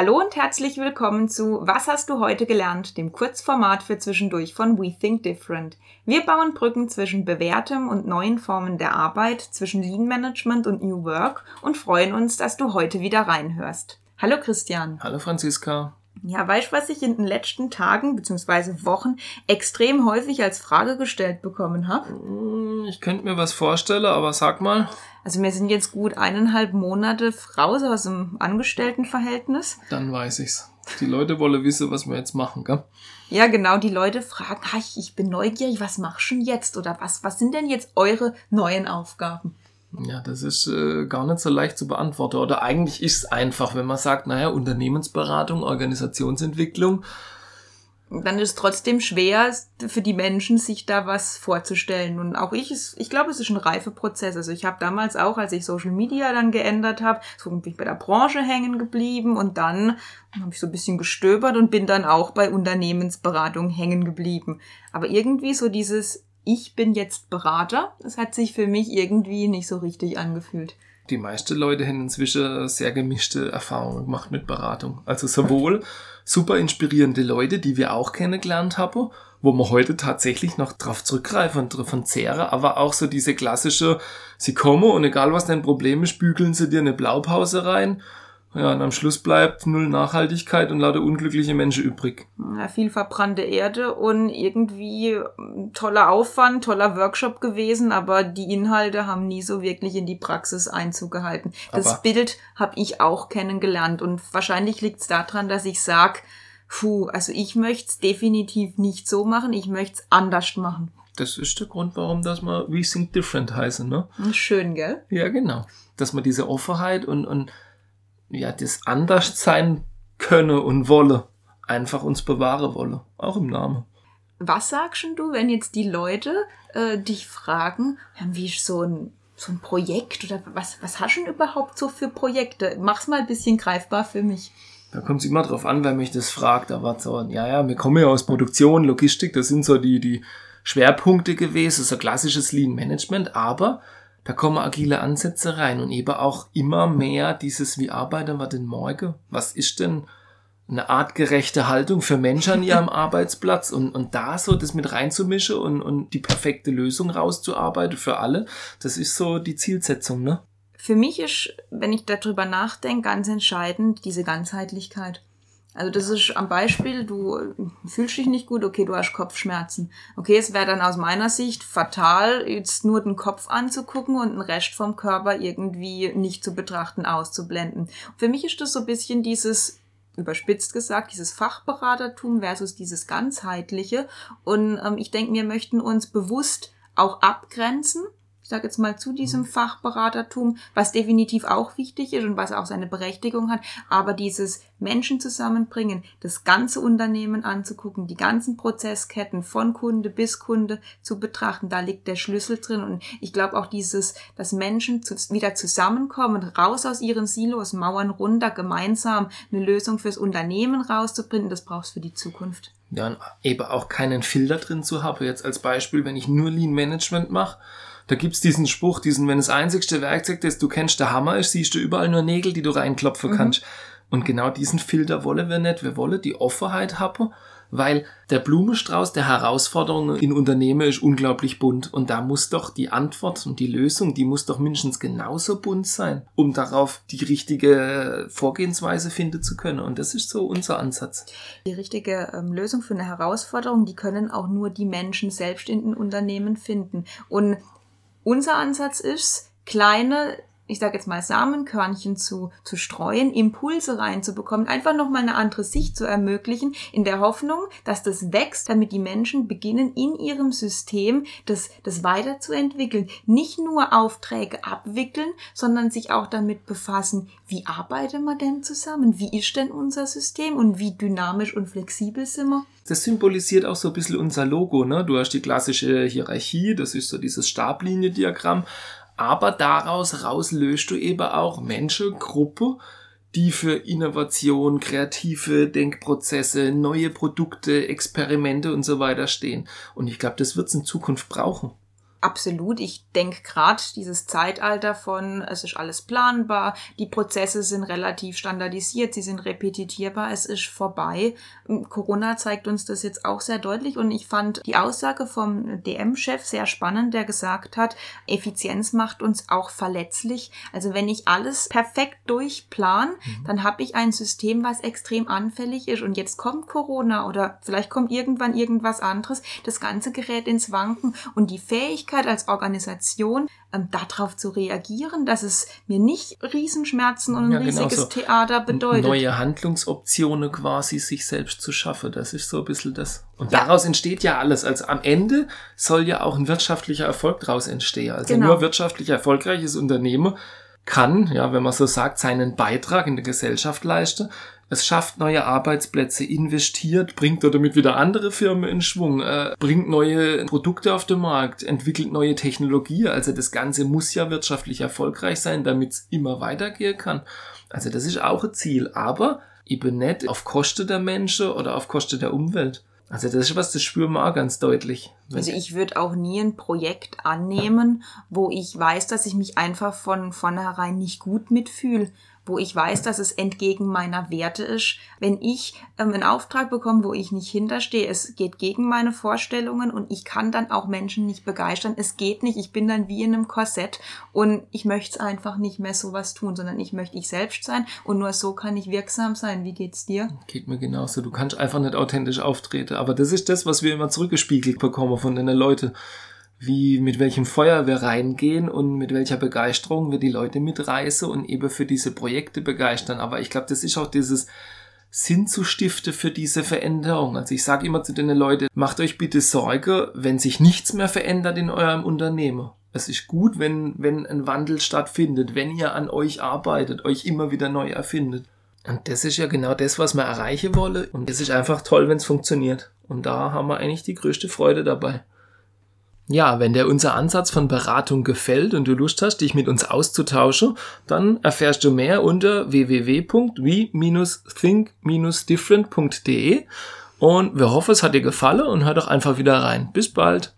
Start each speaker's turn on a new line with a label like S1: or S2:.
S1: Hallo und herzlich willkommen zu Was hast du heute gelernt, dem Kurzformat für zwischendurch von We Think Different. Wir bauen Brücken zwischen bewährtem und neuen Formen der Arbeit, zwischen Lean Management und New Work und freuen uns, dass du heute wieder reinhörst. Hallo Christian.
S2: Hallo Franziska.
S1: Ja, weißt du, was ich in den letzten Tagen bzw. Wochen extrem häufig als Frage gestellt bekommen habe?
S2: Hm, ich könnte mir was vorstellen, aber sag mal.
S1: Also wir sind jetzt gut eineinhalb Monate raus aus dem Angestelltenverhältnis.
S2: Dann weiß ich's. Die Leute wollen wissen, was wir jetzt machen, gell?
S1: Ja, genau. Die Leute fragen, ich, ich bin neugierig, was machst du denn jetzt? Oder was, was sind denn jetzt eure neuen Aufgaben?
S2: Ja, das ist äh, gar nicht so leicht zu beantworten. Oder eigentlich ist es einfach, wenn man sagt, naja, Unternehmensberatung, Organisationsentwicklung,
S1: dann ist es trotzdem schwer für die Menschen, sich da was vorzustellen. Und auch ich, ich glaube, es ist ein Reifeprozess. Also ich habe damals auch, als ich Social Media dann geändert habe, so bin ich bei der Branche hängen geblieben und dann habe ich so ein bisschen gestöbert und bin dann auch bei Unternehmensberatung hängen geblieben. Aber irgendwie so dieses ich bin jetzt Berater, das hat sich für mich irgendwie nicht so richtig angefühlt.
S2: Die meisten Leute haben inzwischen sehr gemischte Erfahrungen gemacht mit Beratung. Also sowohl super inspirierende Leute, die wir auch kennengelernt haben, wo man heute tatsächlich noch drauf zurückgreifen und davon zehren, aber auch so diese klassische, sie kommen und egal was dein Problem ist, bügeln sie dir eine Blaupause rein ja, und am Schluss bleibt null Nachhaltigkeit und lauter unglückliche Menschen übrig.
S1: Ja, viel verbrannte Erde und irgendwie hm, toller Aufwand, toller Workshop gewesen, aber die Inhalte haben nie so wirklich in die Praxis Einzug gehalten. Das aber Bild habe ich auch kennengelernt und wahrscheinlich liegt es daran, dass ich sag, puh, also ich möchte es definitiv nicht so machen, ich möchte es anders machen.
S2: Das ist der Grund, warum das mal We Think Different heißen, ne?
S1: Schön, gell?
S2: Ja, genau. Dass man diese Offenheit und, und ja, das anders sein könne und wolle, einfach uns bewahren wolle, auch im Namen.
S1: Was sagst du, wenn jetzt die Leute äh, dich fragen, wie ist so ein, so ein Projekt oder was, was hast du denn überhaupt so für Projekte? Mach's mal ein bisschen greifbar für mich.
S2: Da kommt es immer drauf an, wer mich das fragt. Aber so, ja, ja, wir kommen ja aus Produktion, Logistik, das sind so die, die Schwerpunkte gewesen, so klassisches Lean Management, aber da kommen agile Ansätze rein und eben auch immer mehr dieses, wie arbeiten wir denn morgen? Was ist denn eine artgerechte Haltung für Menschen an ihrem Arbeitsplatz und, und da so das mit reinzumischen und, und die perfekte Lösung rauszuarbeiten für alle, das ist so die Zielsetzung, ne?
S1: Für mich ist, wenn ich darüber nachdenke, ganz entscheidend diese Ganzheitlichkeit. Also das ist am Beispiel, du fühlst dich nicht gut, okay, du hast Kopfschmerzen. Okay, es wäre dann aus meiner Sicht fatal, jetzt nur den Kopf anzugucken und den Rest vom Körper irgendwie nicht zu betrachten, auszublenden. für mich ist das so ein bisschen dieses überspitzt gesagt, dieses Fachberatertum versus dieses ganzheitliche. Und ähm, ich denke, wir möchten uns bewusst auch abgrenzen ich sage jetzt mal, zu diesem mhm. Fachberatertum, was definitiv auch wichtig ist und was auch seine Berechtigung hat, aber dieses Menschen zusammenbringen, das ganze Unternehmen anzugucken, die ganzen Prozessketten von Kunde bis Kunde zu betrachten, da liegt der Schlüssel drin und ich glaube auch dieses, dass Menschen wieder zusammenkommen, raus aus ihren Silos, Mauern runter, gemeinsam eine Lösung fürs Unternehmen rauszubringen, das brauchst für die Zukunft.
S2: Ja, und eben auch keinen Filter drin zu haben. Jetzt als Beispiel, wenn ich nur Lean Management mache, da gibt's diesen Spruch, diesen, wenn das einzigste Werkzeug, das du kennst, der Hammer ist, siehst du überall nur Nägel, die du reinklopfen mhm. kannst. Und genau diesen Filter wollen wir nicht. Wir wollen die Offenheit haben, weil der Blumenstrauß der Herausforderungen in Unternehmen ist unglaublich bunt. Und da muss doch die Antwort und die Lösung, die muss doch mindestens genauso bunt sein, um darauf die richtige Vorgehensweise finden zu können. Und das ist so unser Ansatz.
S1: Die richtige ähm, Lösung für eine Herausforderung, die können auch nur die Menschen selbst in den Unternehmen finden. Und unser Ansatz ist, kleine, ich sage jetzt mal Samenkörnchen zu, zu streuen, Impulse reinzubekommen, einfach nochmal eine andere Sicht zu ermöglichen, in der Hoffnung, dass das wächst, damit die Menschen beginnen, in ihrem System das, das weiterzuentwickeln. Nicht nur Aufträge abwickeln, sondern sich auch damit befassen, wie arbeiten wir denn zusammen? Wie ist denn unser System und wie dynamisch und flexibel sind wir?
S2: das symbolisiert auch so ein bisschen unser Logo. Ne? Du hast die klassische Hierarchie, das ist so dieses Stabliniendiagramm. Aber daraus raus du eben auch Menschen, Gruppe, die für Innovation, kreative Denkprozesse, neue Produkte, Experimente und so weiter stehen. Und ich glaube, das wird es in Zukunft brauchen.
S1: Absolut. Ich denke gerade dieses Zeitalter von, es ist alles planbar, die Prozesse sind relativ standardisiert, sie sind repetitierbar, es ist vorbei. Corona zeigt uns das jetzt auch sehr deutlich und ich fand die Aussage vom DM-Chef sehr spannend, der gesagt hat, Effizienz macht uns auch verletzlich. Also wenn ich alles perfekt durchplan, mhm. dann habe ich ein System, was extrem anfällig ist und jetzt kommt Corona oder vielleicht kommt irgendwann irgendwas anderes, das ganze gerät ins Wanken und die Fähigkeit, Möglichkeit als Organisation, ähm, darauf zu reagieren, dass es mir nicht Riesenschmerzen und ein ja, genau riesiges so Theater bedeutet.
S2: Neue Handlungsoptionen quasi sich selbst zu schaffen. Das ist so ein bisschen das. Und ja. daraus entsteht ja alles. Also am Ende soll ja auch ein wirtschaftlicher Erfolg daraus entstehen. Also genau. nur wirtschaftlich erfolgreiches Unternehmen kann, ja, wenn man so sagt, seinen Beitrag in der Gesellschaft leisten. Es schafft neue Arbeitsplätze, investiert, bringt damit wieder andere Firmen in Schwung, äh, bringt neue Produkte auf den Markt, entwickelt neue Technologie. Also das Ganze muss ja wirtschaftlich erfolgreich sein, damit es immer weitergehen kann. Also das ist auch ein Ziel, aber eben nicht auf Kosten der Menschen oder auf Kosten der Umwelt. Also das ist was, das spüren wir auch ganz deutlich.
S1: Also ich würde auch nie ein Projekt annehmen, wo ich weiß, dass ich mich einfach von vornherein nicht gut mitfühle wo ich weiß, dass es entgegen meiner Werte ist. Wenn ich ähm, einen Auftrag bekomme, wo ich nicht hinterstehe, es geht gegen meine Vorstellungen und ich kann dann auch Menschen nicht begeistern. Es geht nicht. Ich bin dann wie in einem Korsett und ich möchte einfach nicht mehr sowas tun, sondern ich möchte ich selbst sein und nur so kann ich wirksam sein. Wie geht's dir?
S2: Geht mir genauso. Du kannst einfach nicht authentisch auftreten. Aber das ist das, was wir immer zurückgespiegelt bekommen von den Leuten wie mit welchem Feuer wir reingehen und mit welcher Begeisterung wir die Leute mitreißen und eben für diese Projekte begeistern. Aber ich glaube, das ist auch dieses Sinn zu stiften für diese Veränderung. Also ich sage immer zu den Leuten, macht euch bitte Sorge, wenn sich nichts mehr verändert in eurem Unternehmen. Es ist gut, wenn, wenn ein Wandel stattfindet, wenn ihr an euch arbeitet, euch immer wieder neu erfindet. Und das ist ja genau das, was wir erreichen wollen. Und es ist einfach toll, wenn es funktioniert. Und da haben wir eigentlich die größte Freude dabei. Ja, wenn dir unser Ansatz von Beratung gefällt und du Lust hast, dich mit uns auszutauschen, dann erfährst du mehr unter www.we-think-different.de und wir hoffen, es hat dir gefallen und hör doch einfach wieder rein. Bis bald!